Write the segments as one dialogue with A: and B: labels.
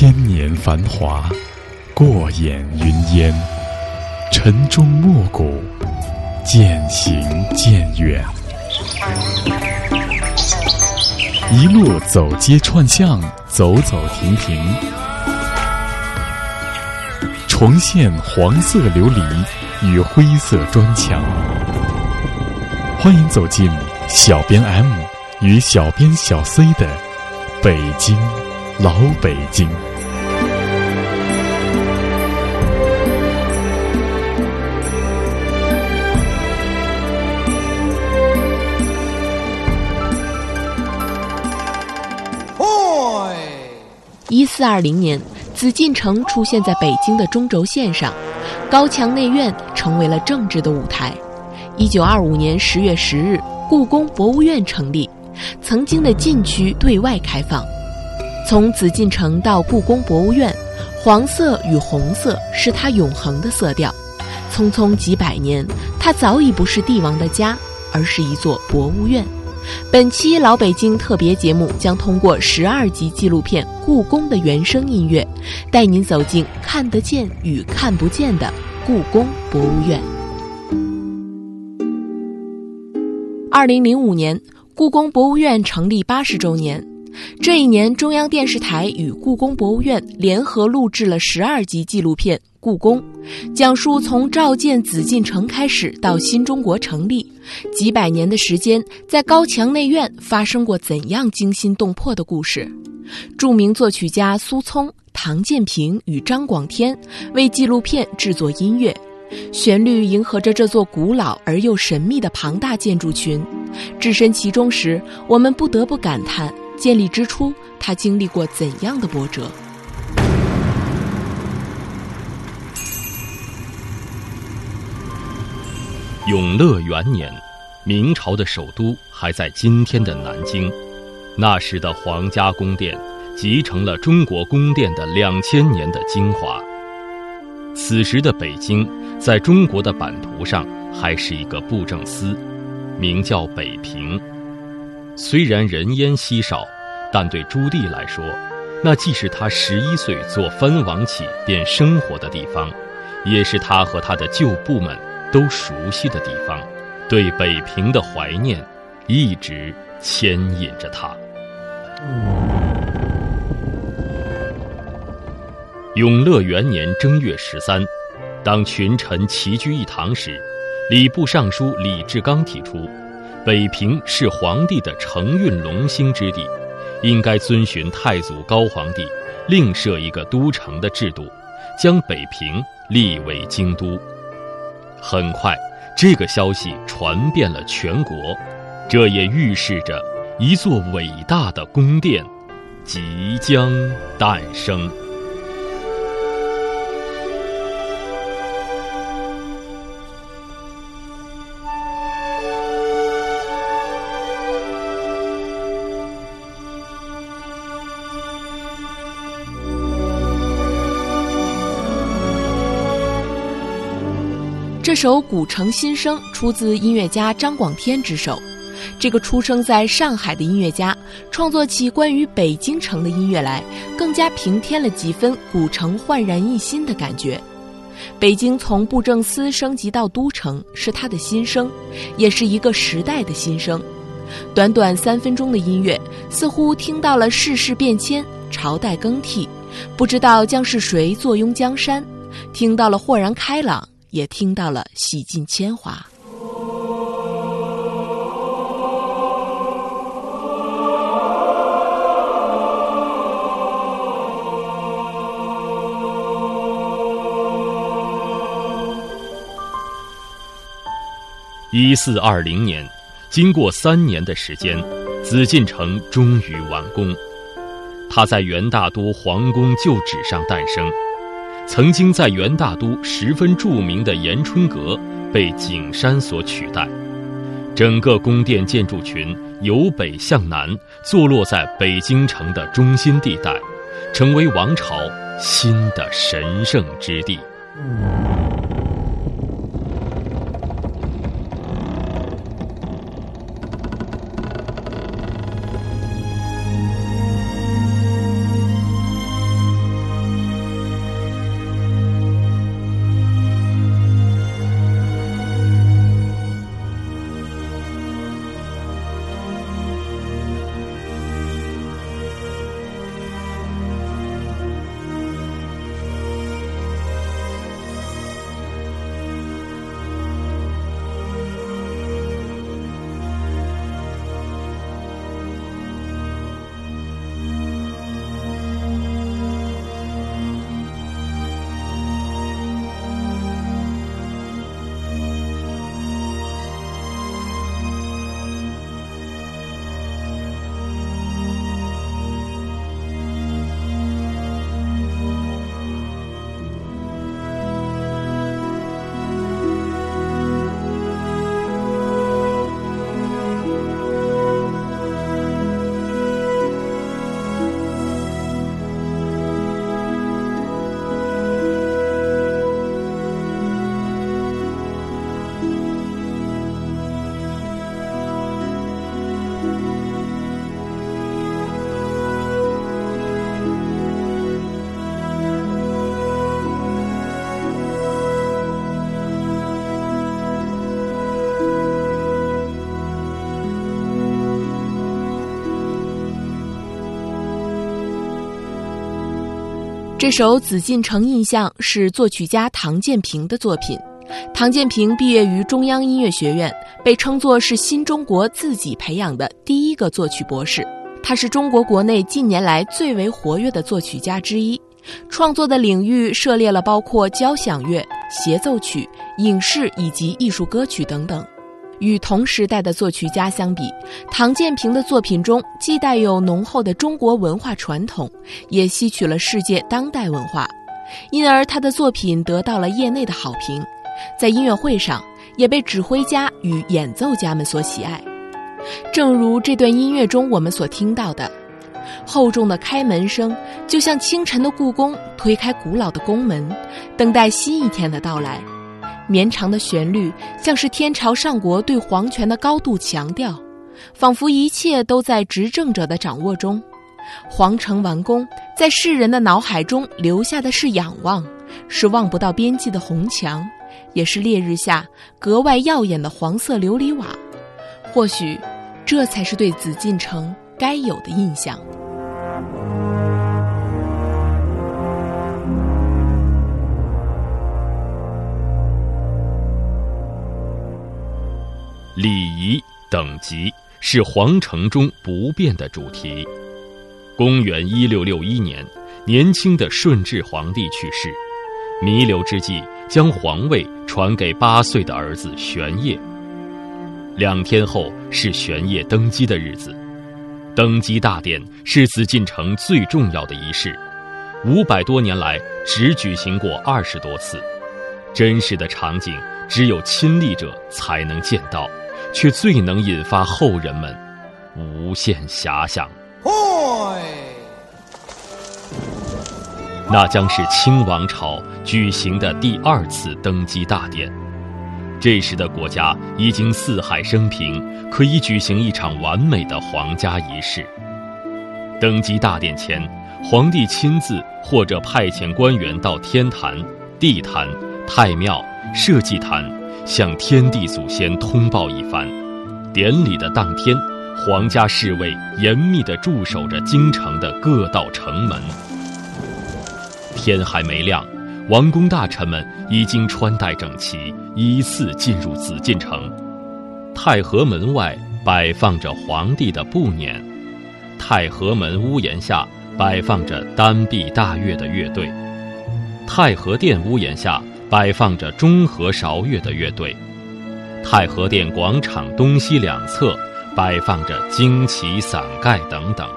A: 千年繁华，过眼云烟，晨钟暮鼓，渐行渐远。一路走街串巷，走走停停，重现黄色琉璃与灰色砖墙。欢迎走进小编 M 与小编小 C 的北京。老北京。
B: 一四二零年，紫禁城出现在北京的中轴线上，高墙内院成为了政治的舞台。一九二五年十月十日，故宫博物院成立，曾经的禁区对外开放。从紫禁城到故宫博物院，黄色与红色是它永恒的色调。匆匆几百年，它早已不是帝王的家，而是一座博物院。本期老北京特别节目将通过十二集纪录片《故宫》的原声音乐，带您走进看得见与看不见的故宫博物院。二零零五年，故宫博物院成立八十周年。这一年，中央电视台与故宫博物院联合录制了十二集纪录片《故宫》，讲述从召建紫禁城开始到新中国成立，几百年的时间，在高墙内院发生过怎样惊心动魄的故事。著名作曲家苏聪、唐建平与张广天为纪录片制作音乐，旋律迎合着这座古老而又神秘的庞大建筑群。置身其中时，我们不得不感叹。建立之初，他经历过怎样的波折？
C: 永乐元年，明朝的首都还在今天的南京。那时的皇家宫殿，集成了中国宫殿的两千年的精华。此时的北京，在中国的版图上还是一个布政司，名叫北平。虽然人烟稀少，但对朱棣来说，那既是他十一岁做藩王起便生活的地方，也是他和他的旧部们都熟悉的地方。对北平的怀念，一直牵引着他。永乐元年正月十三，当群臣齐聚一堂时，礼部尚书李志刚提出。北平是皇帝的承运龙兴之地，应该遵循太祖高皇帝另设一个都城的制度，将北平立为京都。很快，这个消息传遍了全国，这也预示着一座伟大的宫殿即将诞生。
B: 首《古城新声》出自音乐家张广天之手。这个出生在上海的音乐家，创作起关于北京城的音乐来，更加平添了几分古城焕然一新的感觉。北京从布政司升级到都城，是他的新生，也是一个时代的新生。短短三分钟的音乐，似乎听到了世事变迁、朝代更替，不知道将是谁坐拥江山；听到了豁然开朗。也听到了洗尽铅华。
C: 一四二零年，经过三年的时间，紫禁城终于完工。它在元大都皇宫旧址上诞生。曾经在元大都十分著名的延春阁被景山所取代，整个宫殿建筑群由北向南坐落在北京城的中心地带，成为王朝新的神圣之地。
B: 这首《紫禁城印象》是作曲家唐建平的作品。唐建平毕业于中央音乐学院，被称作是新中国自己培养的第一个作曲博士。他是中国国内近年来最为活跃的作曲家之一，创作的领域涉猎了包括交响乐、协奏曲、影视以及艺术歌曲等等。与同时代的作曲家相比，唐建平的作品中既带有浓厚的中国文化传统，也吸取了世界当代文化，因而他的作品得到了业内的好评。在音乐会上，也被指挥家与演奏家们所喜爱。正如这段音乐中我们所听到的，厚重的开门声就像清晨的故宫推开古老的宫门，等待新一天的到来。绵长的旋律像是天朝上国对皇权的高度强调，仿佛一切都在执政者的掌握中。皇城完工，在世人的脑海中留下的是仰望，是望不到边际的红墙。也是烈日下格外耀眼的黄色琉璃瓦，或许，这才是对紫禁城该有的印象。
C: 礼仪等级是皇城中不变的主题。公元一六六一年，年轻的顺治皇帝去世。弥留之际，将皇位传给八岁的儿子玄烨。两天后是玄烨登基的日子，登基大典是紫禁城最重要的仪式，五百多年来只举行过二十多次，真实的场景只有亲历者才能见到，却最能引发后人们无限遐想。那将是清王朝举行的第二次登基大典，这时的国家已经四海升平，可以举行一场完美的皇家仪式。登基大典前，皇帝亲自或者派遣官员到天坛、地坛、太庙、社稷坛，向天地祖先通报一番。典礼的当天，皇家侍卫严密地驻守着京城的各道城门。天还没亮，王公大臣们已经穿戴整齐，依次进入紫禁城。太和门外摆放着皇帝的步辇，太和门屋檐下摆放着单臂大乐的乐队，太和殿屋檐下摆放着中和韶乐的乐队，太和殿广场东西两侧摆放着旌旗伞盖等等。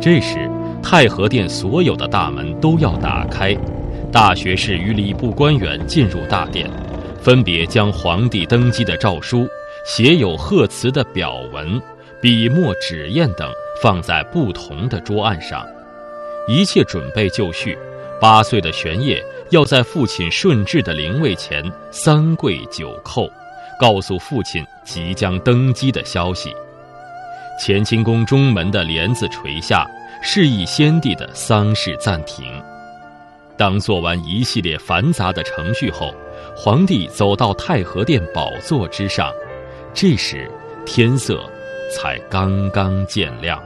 C: 这时。太和殿所有的大门都要打开，大学士与礼部官员进入大殿，分别将皇帝登基的诏书、写有贺词的表文、笔墨纸砚等放在不同的桌案上。一切准备就绪，八岁的玄烨要在父亲顺治的灵位前三跪九叩，告诉父亲即将登基的消息。乾清宫中门的帘子垂下。示意先帝的丧事暂停。当做完一系列繁杂的程序后，皇帝走到太和殿宝座之上，这时天色才刚刚渐亮。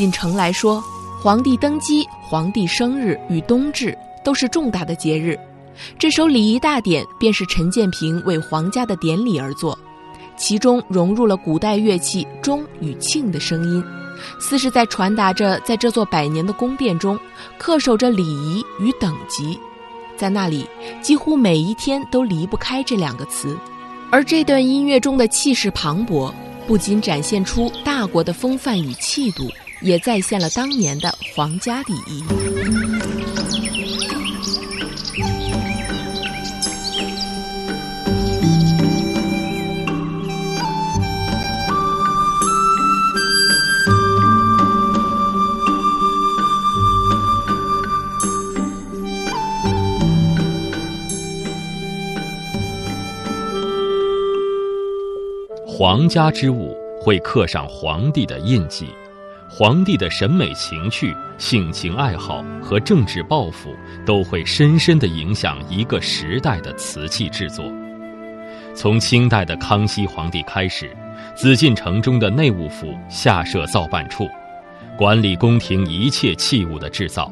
B: 进城来说，皇帝登基、皇帝生日与冬至都是重大的节日。这首礼仪大典便是陈建平为皇家的典礼而作，其中融入了古代乐器钟与磬的声音，似是在传达着在这座百年的宫殿中恪守着礼仪与等级。在那里几乎每一天都离不开这两个词。而这段音乐中的气势磅礴，不仅展现出大国的风范与气度，也再现了当年的皇家礼仪。
C: 皇家之物会刻上皇帝的印记，皇帝的审美情趣、性情爱好和政治抱负都会深深地影响一个时代的瓷器制作。从清代的康熙皇帝开始，紫禁城中的内务府下设造办处，管理宫廷一切器物的制造，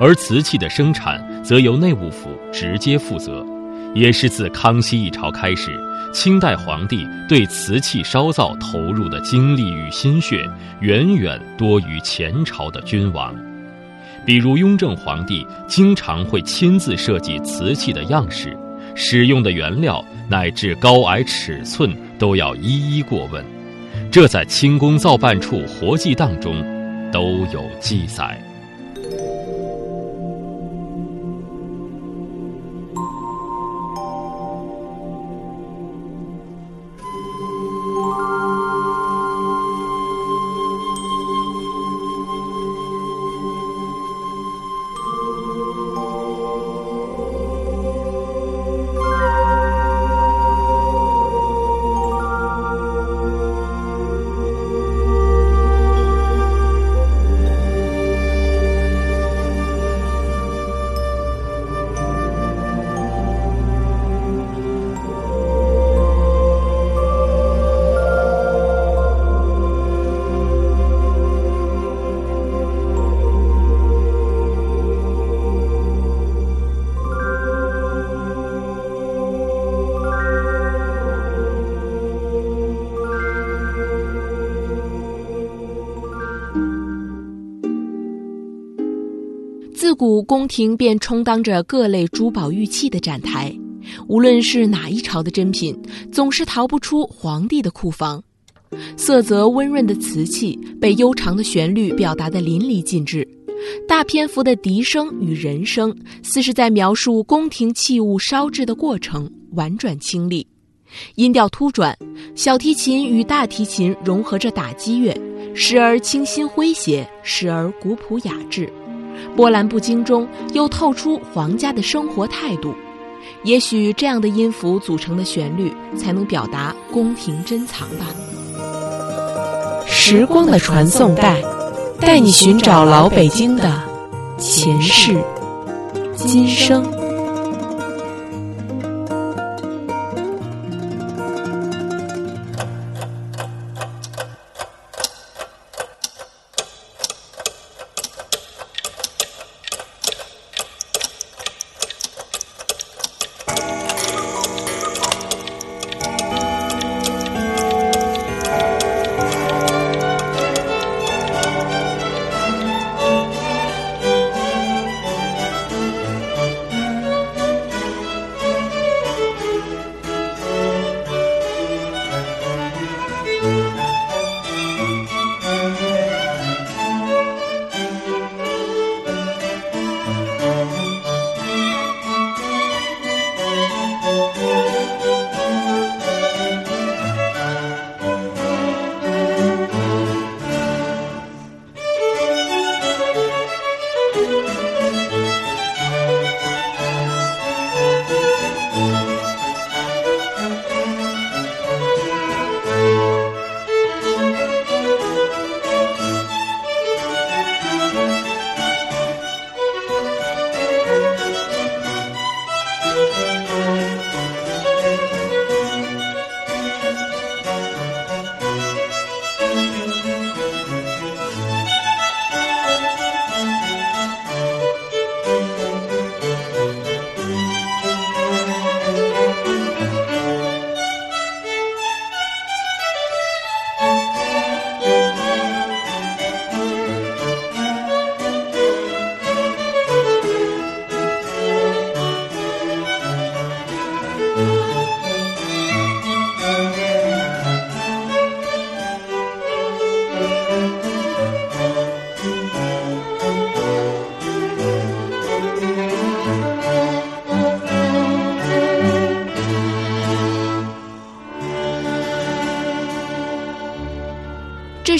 C: 而瓷器的生产则由内务府直接负责。也是自康熙一朝开始。清代皇帝对瓷器烧造投入的精力与心血，远远多于前朝的君王。比如雍正皇帝经常会亲自设计瓷器的样式，使用的原料乃至高矮尺寸都要一一过问，这在清宫造办处活记档中都有记载。
B: 古宫廷便充当着各类珠宝玉器的展台，无论是哪一朝的珍品，总是逃不出皇帝的库房。色泽温润的瓷器被悠长的旋律表达得淋漓尽致，大篇幅的笛声与人声似是在描述宫廷器物烧制的过程，婉转清丽，音调突转，小提琴与大提琴融合着打击乐，时而清新诙谐，时而古朴雅致。波澜不惊中又透出皇家的生活态度，也许这样的音符组成的旋律，才能表达宫廷珍藏吧。
D: 时光的传送带，带你寻找老北京的前世今生。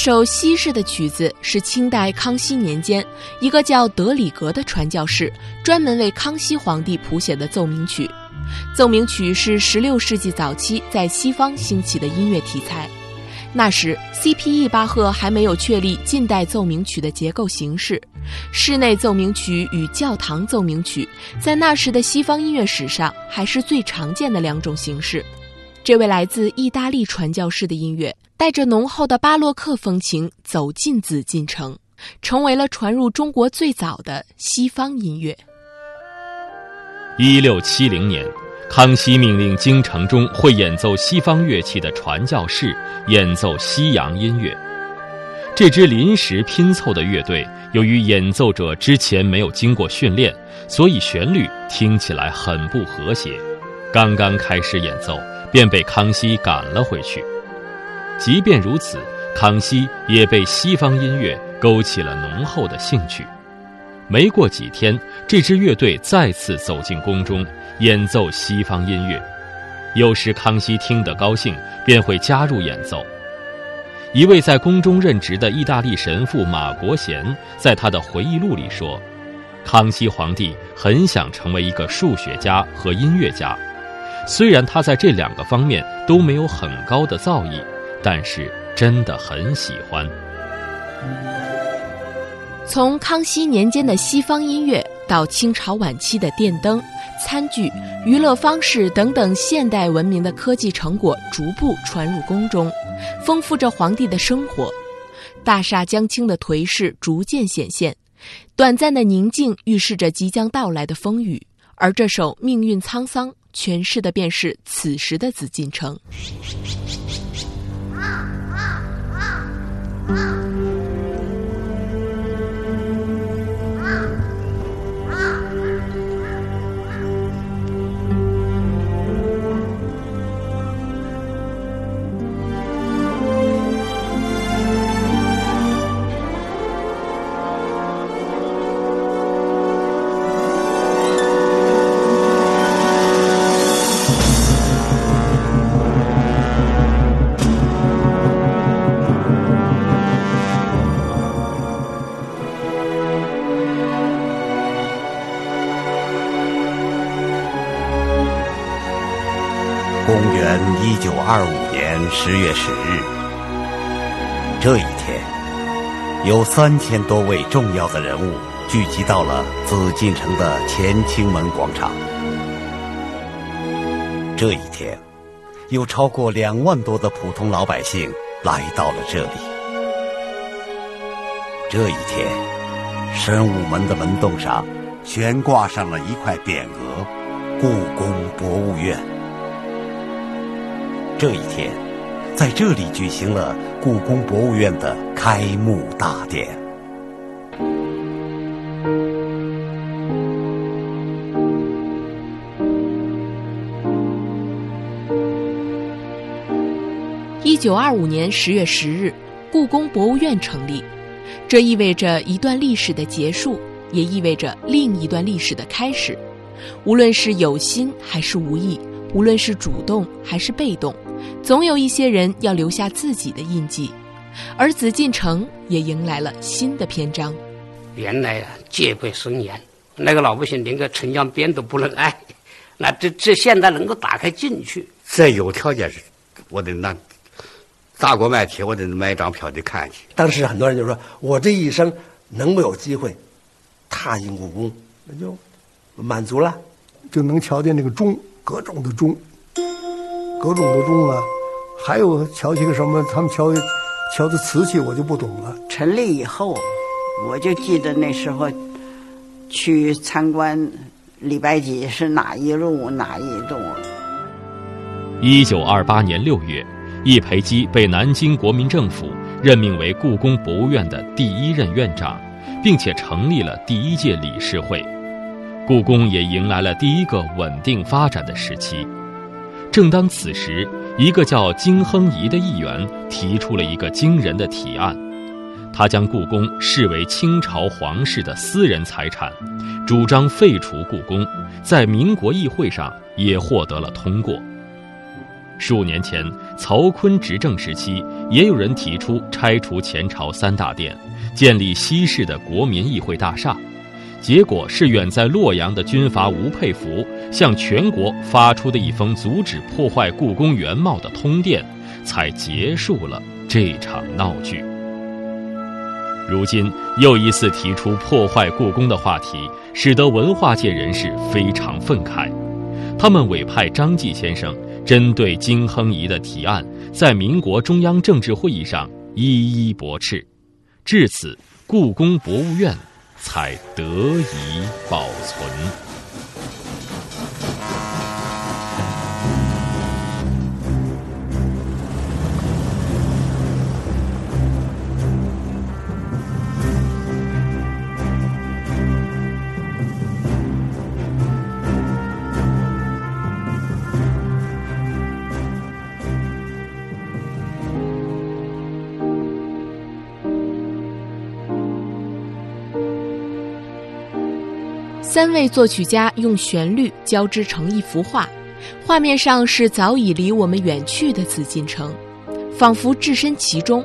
B: 首西式的曲子是清代康熙年间一个叫德里格的传教士专门为康熙皇帝谱写的奏鸣曲。奏鸣曲是16世纪早期在西方兴起的音乐题材。那时，C.P.E. 巴赫还没有确立近代奏鸣曲的结构形式。室内奏鸣曲与教堂奏鸣曲在那时的西方音乐史上还是最常见的两种形式。这位来自意大利传教士的音乐。带着浓厚的巴洛克风情走进紫禁城，成为了传入中国最早的西方音乐。
C: 一六七零年，康熙命令京城中会演奏西方乐器的传教士演奏西洋音乐。这支临时拼凑的乐队，由于演奏者之前没有经过训练，所以旋律听起来很不和谐。刚刚开始演奏，便被康熙赶了回去。即便如此，康熙也被西方音乐勾起了浓厚的兴趣。没过几天，这支乐队再次走进宫中演奏西方音乐。有时康熙听得高兴，便会加入演奏。一位在宫中任职的意大利神父马国贤在他的回忆录里说：“康熙皇帝很想成为一个数学家和音乐家，虽然他在这两个方面都没有很高的造诣。”但是真的很喜欢。
B: 从康熙年间的西方音乐，到清朝晚期的电灯、餐具、娱乐方式等等现代文明的科技成果逐步传入宫中，丰富着皇帝的生活。大厦将倾的颓势逐渐显现，短暂的宁静预示着即将到来的风雨。而这首《命运沧桑》诠释的便是此时的紫禁城。
E: 啊。十月十日，这一天，有三千多位重要的人物聚集到了紫禁城的乾清门广场。这一天，有超过两万多的普通老百姓来到了这里。这一天，神武门的门洞上悬挂上了一块匾额“故宫博物院”。这一天，在这里举行了故宫博物院的开幕大典。
B: 一九二五年十月十日，故宫博物院成立，这意味着一段历史的结束，也意味着另一段历史的开始。无论是有心还是无意，无论是主动还是被动。总有一些人要留下自己的印记，而紫禁城也迎来了新的篇章。
F: 原来啊，戒备森严，那个老百姓连个城墙边都不能挨。那这这现在能够打开进去，
G: 再有条件是，我得那砸锅卖铁，我得买一张票得看去。
H: 当时很多人就说：“我这一生能不有机会踏进故宫，那就满足了，
I: 就能瞧见那个钟，各种的钟。”各种的钟啊，还有瞧些个什么？他们瞧瞧的瓷器，我就不懂了。
J: 成立以后，我就记得那时候去参观李白集是哪一路哪一路。
C: 一九二八年六月，易培基被南京国民政府任命为故宫博物院的第一任院长，并且成立了第一届理事会，故宫也迎来了第一个稳定发展的时期。正当此时，一个叫金亨仪的议员提出了一个惊人的提案，他将故宫视为清朝皇室的私人财产，主张废除故宫，在民国议会上也获得了通过。数年前，曹锟执政时期，也有人提出拆除前朝三大殿，建立西式的国民议会大厦。结果是远在洛阳的军阀吴佩孚向全国发出的一封阻止破坏故宫原貌的通电，才结束了这场闹剧。如今又一次提出破坏故宫的话题，使得文化界人士非常愤慨。他们委派张继先生针对金亨仪的提案，在民国中央政治会议上一一驳斥。至此，故宫博物院。才得以保存。
B: 三位作曲家用旋律交织成一幅画，画面上是早已离我们远去的紫禁城，仿佛置身其中。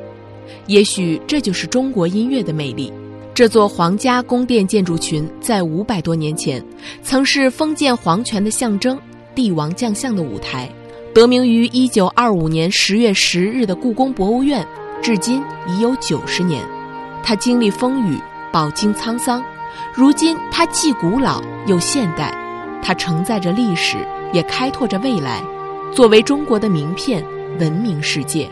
B: 也许这就是中国音乐的魅力。这座皇家宫殿建筑群在五百多年前，曾是封建皇权的象征、帝王将相的舞台。得名于一九二五年十月十日的故宫博物院，至今已有九十年。它经历风雨，饱经沧桑。如今，它既古老又现代，它承载着历史，也开拓着未来。作为中国的名片，闻名世界。